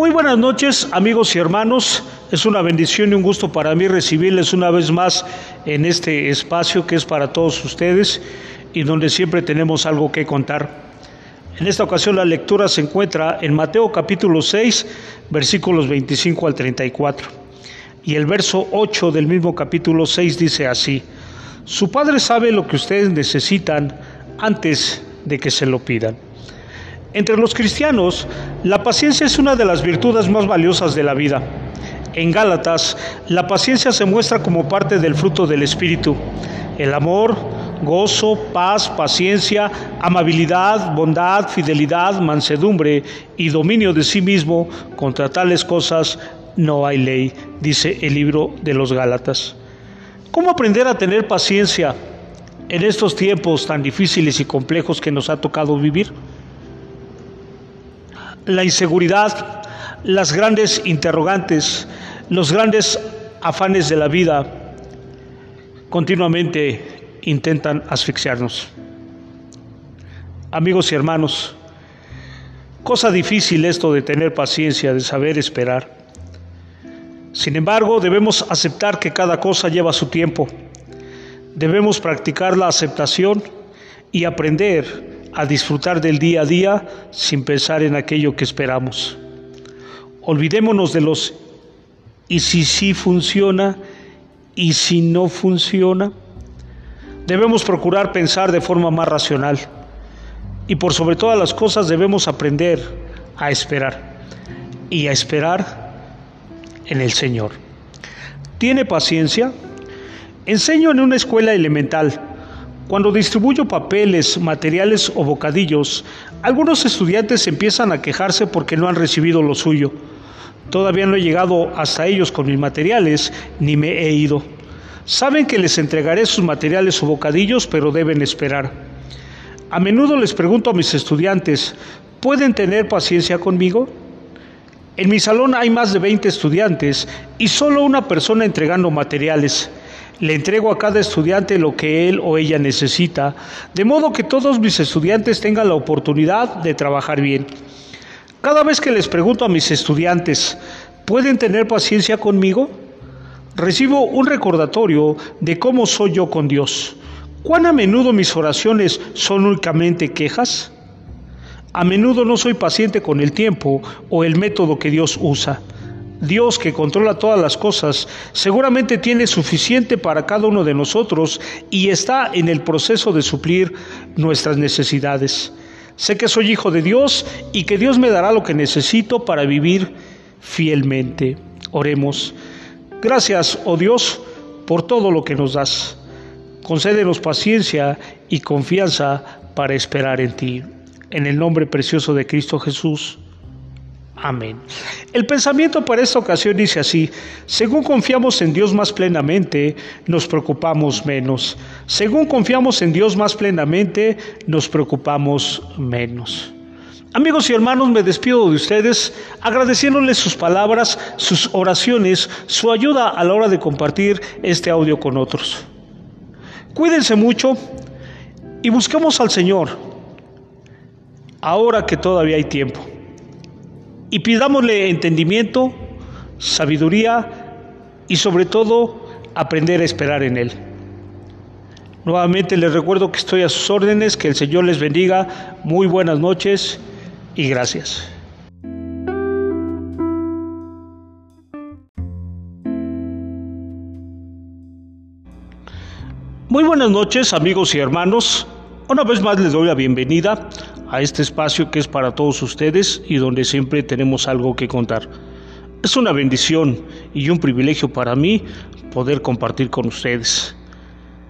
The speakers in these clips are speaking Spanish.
Muy buenas noches amigos y hermanos. Es una bendición y un gusto para mí recibirles una vez más en este espacio que es para todos ustedes y donde siempre tenemos algo que contar. En esta ocasión la lectura se encuentra en Mateo capítulo 6 versículos 25 al 34. Y el verso 8 del mismo capítulo 6 dice así, Su Padre sabe lo que ustedes necesitan antes de que se lo pidan. Entre los cristianos, la paciencia es una de las virtudes más valiosas de la vida. En Gálatas, la paciencia se muestra como parte del fruto del Espíritu. El amor, gozo, paz, paciencia, amabilidad, bondad, fidelidad, mansedumbre y dominio de sí mismo, contra tales cosas no hay ley, dice el libro de los Gálatas. ¿Cómo aprender a tener paciencia en estos tiempos tan difíciles y complejos que nos ha tocado vivir? La inseguridad, las grandes interrogantes, los grandes afanes de la vida continuamente intentan asfixiarnos. Amigos y hermanos, cosa difícil esto de tener paciencia, de saber esperar. Sin embargo, debemos aceptar que cada cosa lleva su tiempo. Debemos practicar la aceptación y aprender a disfrutar del día a día sin pensar en aquello que esperamos. Olvidémonos de los y si sí funciona y si no funciona. Debemos procurar pensar de forma más racional y por sobre todas las cosas debemos aprender a esperar y a esperar en el Señor. ¿Tiene paciencia? Enseño en una escuela elemental cuando distribuyo papeles, materiales o bocadillos, algunos estudiantes empiezan a quejarse porque no han recibido lo suyo. Todavía no he llegado hasta ellos con mis materiales, ni me he ido. Saben que les entregaré sus materiales o bocadillos, pero deben esperar. A menudo les pregunto a mis estudiantes, ¿pueden tener paciencia conmigo? En mi salón hay más de 20 estudiantes y solo una persona entregando materiales. Le entrego a cada estudiante lo que él o ella necesita, de modo que todos mis estudiantes tengan la oportunidad de trabajar bien. Cada vez que les pregunto a mis estudiantes, ¿pueden tener paciencia conmigo? Recibo un recordatorio de cómo soy yo con Dios. ¿Cuán a menudo mis oraciones son únicamente quejas? A menudo no soy paciente con el tiempo o el método que Dios usa. Dios que controla todas las cosas, seguramente tiene suficiente para cada uno de nosotros y está en el proceso de suplir nuestras necesidades. Sé que soy hijo de Dios y que Dios me dará lo que necesito para vivir fielmente. Oremos. Gracias, oh Dios, por todo lo que nos das. Concédenos paciencia y confianza para esperar en ti. En el nombre precioso de Cristo Jesús. Amén. El pensamiento para esta ocasión dice así, según confiamos en Dios más plenamente, nos preocupamos menos. Según confiamos en Dios más plenamente, nos preocupamos menos. Amigos y hermanos, me despido de ustedes agradeciéndoles sus palabras, sus oraciones, su ayuda a la hora de compartir este audio con otros. Cuídense mucho y busquemos al Señor ahora que todavía hay tiempo y pidámosle entendimiento, sabiduría y sobre todo aprender a esperar en Él. Nuevamente les recuerdo que estoy a sus órdenes, que el Señor les bendiga, muy buenas noches y gracias. Muy buenas noches amigos y hermanos, una vez más les doy la bienvenida a este espacio que es para todos ustedes y donde siempre tenemos algo que contar. Es una bendición y un privilegio para mí poder compartir con ustedes.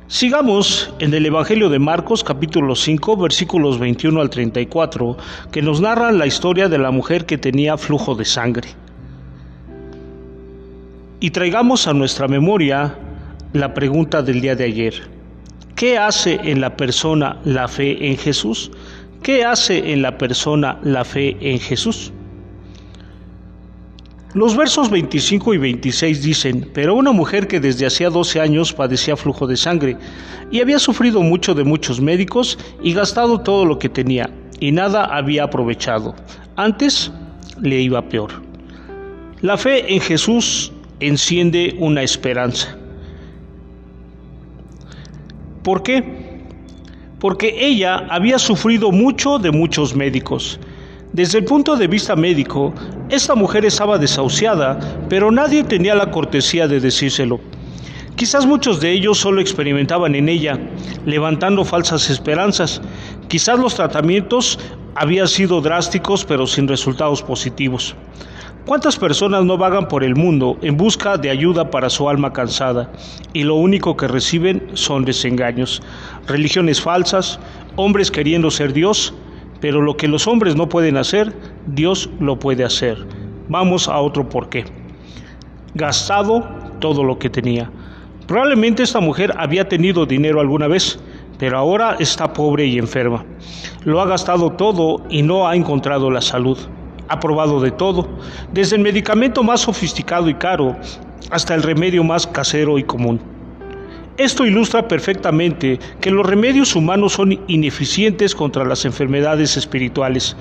Sigamos en el Evangelio de Marcos capítulo 5 versículos 21 al 34 que nos narra la historia de la mujer que tenía flujo de sangre. Y traigamos a nuestra memoria la pregunta del día de ayer. ¿Qué hace en la persona la fe en Jesús? ¿Qué hace en la persona la fe en Jesús? Los versos 25 y 26 dicen, pero una mujer que desde hacía 12 años padecía flujo de sangre y había sufrido mucho de muchos médicos y gastado todo lo que tenía y nada había aprovechado. Antes le iba peor. La fe en Jesús enciende una esperanza. ¿Por qué? Porque ella había sufrido mucho de muchos médicos. Desde el punto de vista médico, esta mujer estaba desahuciada, pero nadie tenía la cortesía de decírselo. Quizás muchos de ellos solo experimentaban en ella, levantando falsas esperanzas. Quizás los tratamientos habían sido drásticos, pero sin resultados positivos. ¿Cuántas personas no vagan por el mundo en busca de ayuda para su alma cansada y lo único que reciben son desengaños, religiones falsas, hombres queriendo ser Dios, pero lo que los hombres no pueden hacer, Dios lo puede hacer. Vamos a otro porqué. Gastado todo lo que tenía. Probablemente esta mujer había tenido dinero alguna vez, pero ahora está pobre y enferma. Lo ha gastado todo y no ha encontrado la salud. Ha probado de todo, desde el medicamento más sofisticado y caro hasta el remedio más casero y común. Esto ilustra perfectamente que los remedios humanos son ineficientes contra las enfermedades espirituales.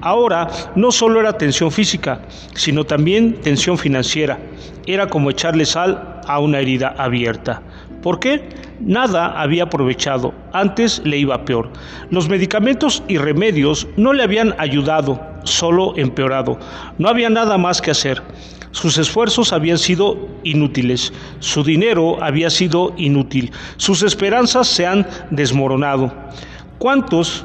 Ahora no solo era tensión física, sino también tensión financiera. Era como echarle sal a una herida abierta. ¿Por qué? Nada había aprovechado, antes le iba peor. Los medicamentos y remedios no le habían ayudado, solo empeorado. No había nada más que hacer. Sus esfuerzos habían sido inútiles, su dinero había sido inútil, sus esperanzas se han desmoronado. ¿Cuántos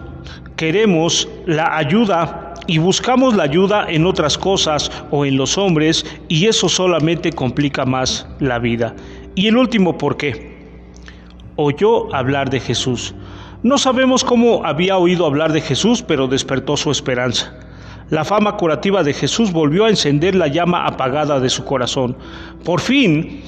queremos la ayuda y buscamos la ayuda en otras cosas o en los hombres y eso solamente complica más la vida. Y el último, ¿por qué? Oyó hablar de Jesús. No sabemos cómo había oído hablar de Jesús, pero despertó su esperanza. La fama curativa de Jesús volvió a encender la llama apagada de su corazón. Por fin,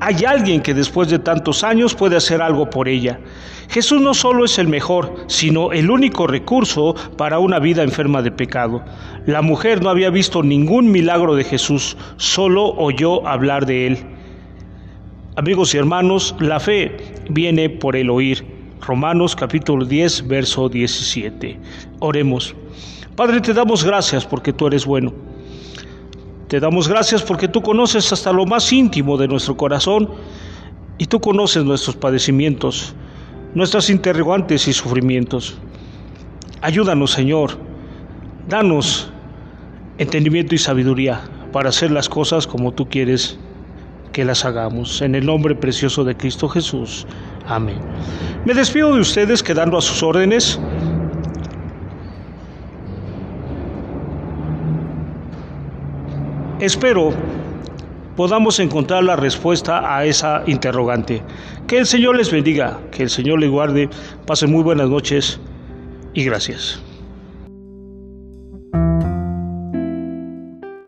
hay alguien que después de tantos años puede hacer algo por ella. Jesús no solo es el mejor, sino el único recurso para una vida enferma de pecado. La mujer no había visto ningún milagro de Jesús, solo oyó hablar de él. Amigos y hermanos, la fe viene por el oír. Romanos capítulo 10, verso 17. Oremos. Padre, te damos gracias porque tú eres bueno. Te damos gracias porque tú conoces hasta lo más íntimo de nuestro corazón y tú conoces nuestros padecimientos, nuestras interrogantes y sufrimientos. Ayúdanos, Señor. Danos entendimiento y sabiduría para hacer las cosas como tú quieres que las hagamos. En el nombre precioso de Cristo Jesús. Amén. Me despido de ustedes quedando a sus órdenes. Espero podamos encontrar la respuesta a esa interrogante. Que el Señor les bendiga, que el Señor les guarde, pasen muy buenas noches y gracias.